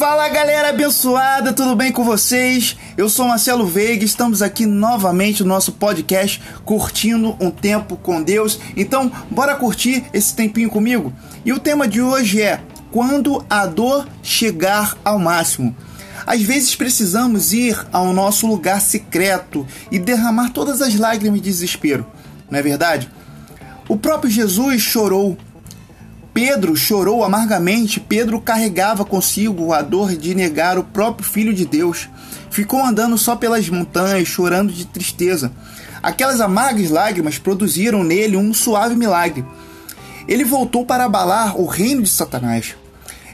Fala galera abençoada, tudo bem com vocês? Eu sou Marcelo Veiga, estamos aqui novamente no nosso podcast Curtindo um Tempo com Deus. Então, bora curtir esse tempinho comigo? E o tema de hoje é Quando a dor chegar ao máximo. Às vezes precisamos ir ao nosso lugar secreto e derramar todas as lágrimas de desespero, não é verdade? O próprio Jesus chorou Pedro chorou amargamente. Pedro carregava consigo a dor de negar o próprio Filho de Deus. Ficou andando só pelas montanhas, chorando de tristeza. Aquelas amargas lágrimas produziram nele um suave milagre. Ele voltou para abalar o reino de Satanás.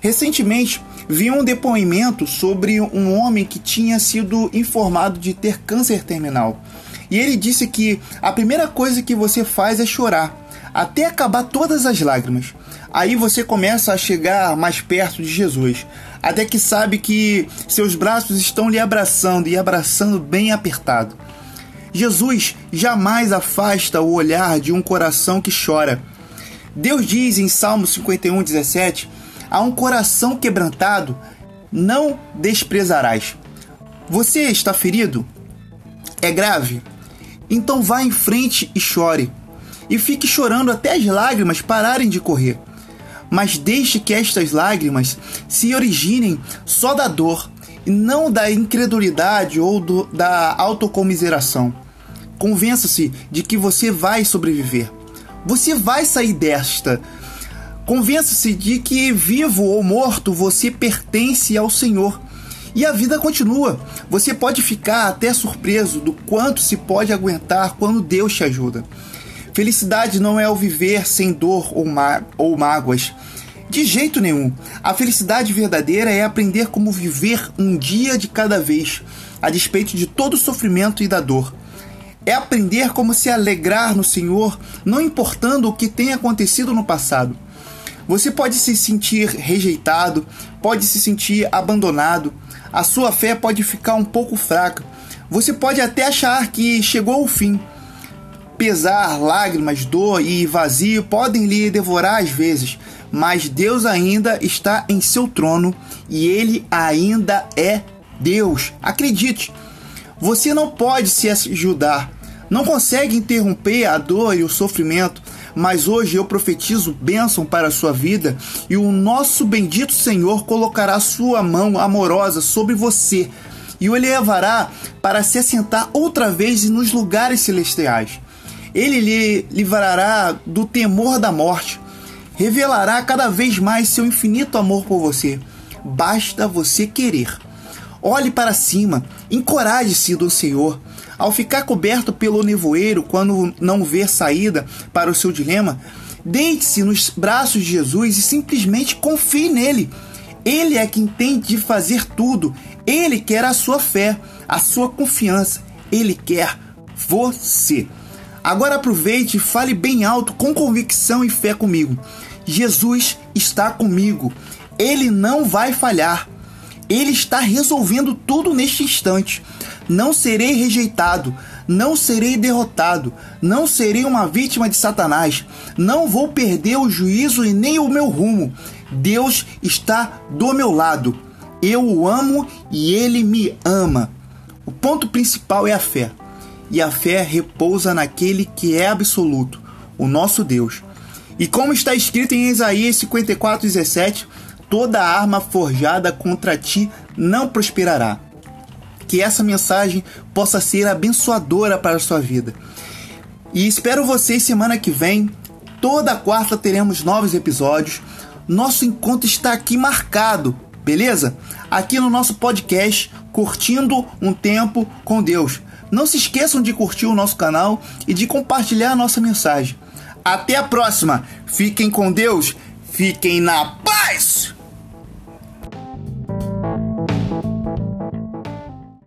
Recentemente, vi um depoimento sobre um homem que tinha sido informado de ter câncer terminal. E ele disse que a primeira coisa que você faz é chorar, até acabar todas as lágrimas. Aí você começa a chegar mais perto de Jesus, até que sabe que seus braços estão lhe abraçando e abraçando bem apertado. Jesus jamais afasta o olhar de um coração que chora. Deus diz em Salmo 51, 17: A um coração quebrantado não desprezarás. Você está ferido? É grave? Então vá em frente e chore. E fique chorando até as lágrimas pararem de correr mas deixe que estas lágrimas se originem só da dor e não da incredulidade ou do, da autocomiseração. Convença-se de que você vai sobreviver. Você vai sair desta. Convença-se de que, vivo ou morto, você pertence ao Senhor. E a vida continua. Você pode ficar até surpreso do quanto se pode aguentar quando Deus te ajuda. Felicidade não é o viver sem dor ou, má ou mágoas. De jeito nenhum. A felicidade verdadeira é aprender como viver um dia de cada vez, a despeito de todo o sofrimento e da dor. É aprender como se alegrar no Senhor, não importando o que tenha acontecido no passado. Você pode se sentir rejeitado, pode se sentir abandonado, a sua fé pode ficar um pouco fraca. Você pode até achar que chegou ao fim pesar, lágrimas, dor e vazio podem lhe devorar às vezes, mas Deus ainda está em seu trono e ele ainda é Deus. Acredite, você não pode se ajudar, não consegue interromper a dor e o sofrimento, mas hoje eu profetizo bênção para a sua vida e o nosso bendito Senhor colocará sua mão amorosa sobre você e o levará para se assentar outra vez nos lugares celestiais. Ele lhe livrará do temor da morte, revelará cada vez mais seu infinito amor por você. Basta você querer. Olhe para cima, encoraje-se do Senhor. Ao ficar coberto pelo nevoeiro, quando não ver saída para o seu dilema, deite-se nos braços de Jesus e simplesmente confie nele. Ele é quem tem de fazer tudo. Ele quer a sua fé, a sua confiança. Ele quer você. Agora aproveite e fale bem alto, com convicção e fé comigo. Jesus está comigo. Ele não vai falhar. Ele está resolvendo tudo neste instante. Não serei rejeitado, não serei derrotado, não serei uma vítima de Satanás, não vou perder o juízo e nem o meu rumo. Deus está do meu lado. Eu o amo e ele me ama. O ponto principal é a fé e a fé repousa naquele que é absoluto, o nosso Deus. E como está escrito em Isaías 54:17, toda arma forjada contra ti não prosperará. Que essa mensagem possa ser abençoadora para a sua vida. E espero vocês semana que vem. Toda quarta teremos novos episódios. Nosso encontro está aqui marcado, beleza? Aqui no nosso podcast, curtindo um tempo com Deus. Não se esqueçam de curtir o nosso canal e de compartilhar a nossa mensagem. Até a próxima. Fiquem com Deus. Fiquem na paz.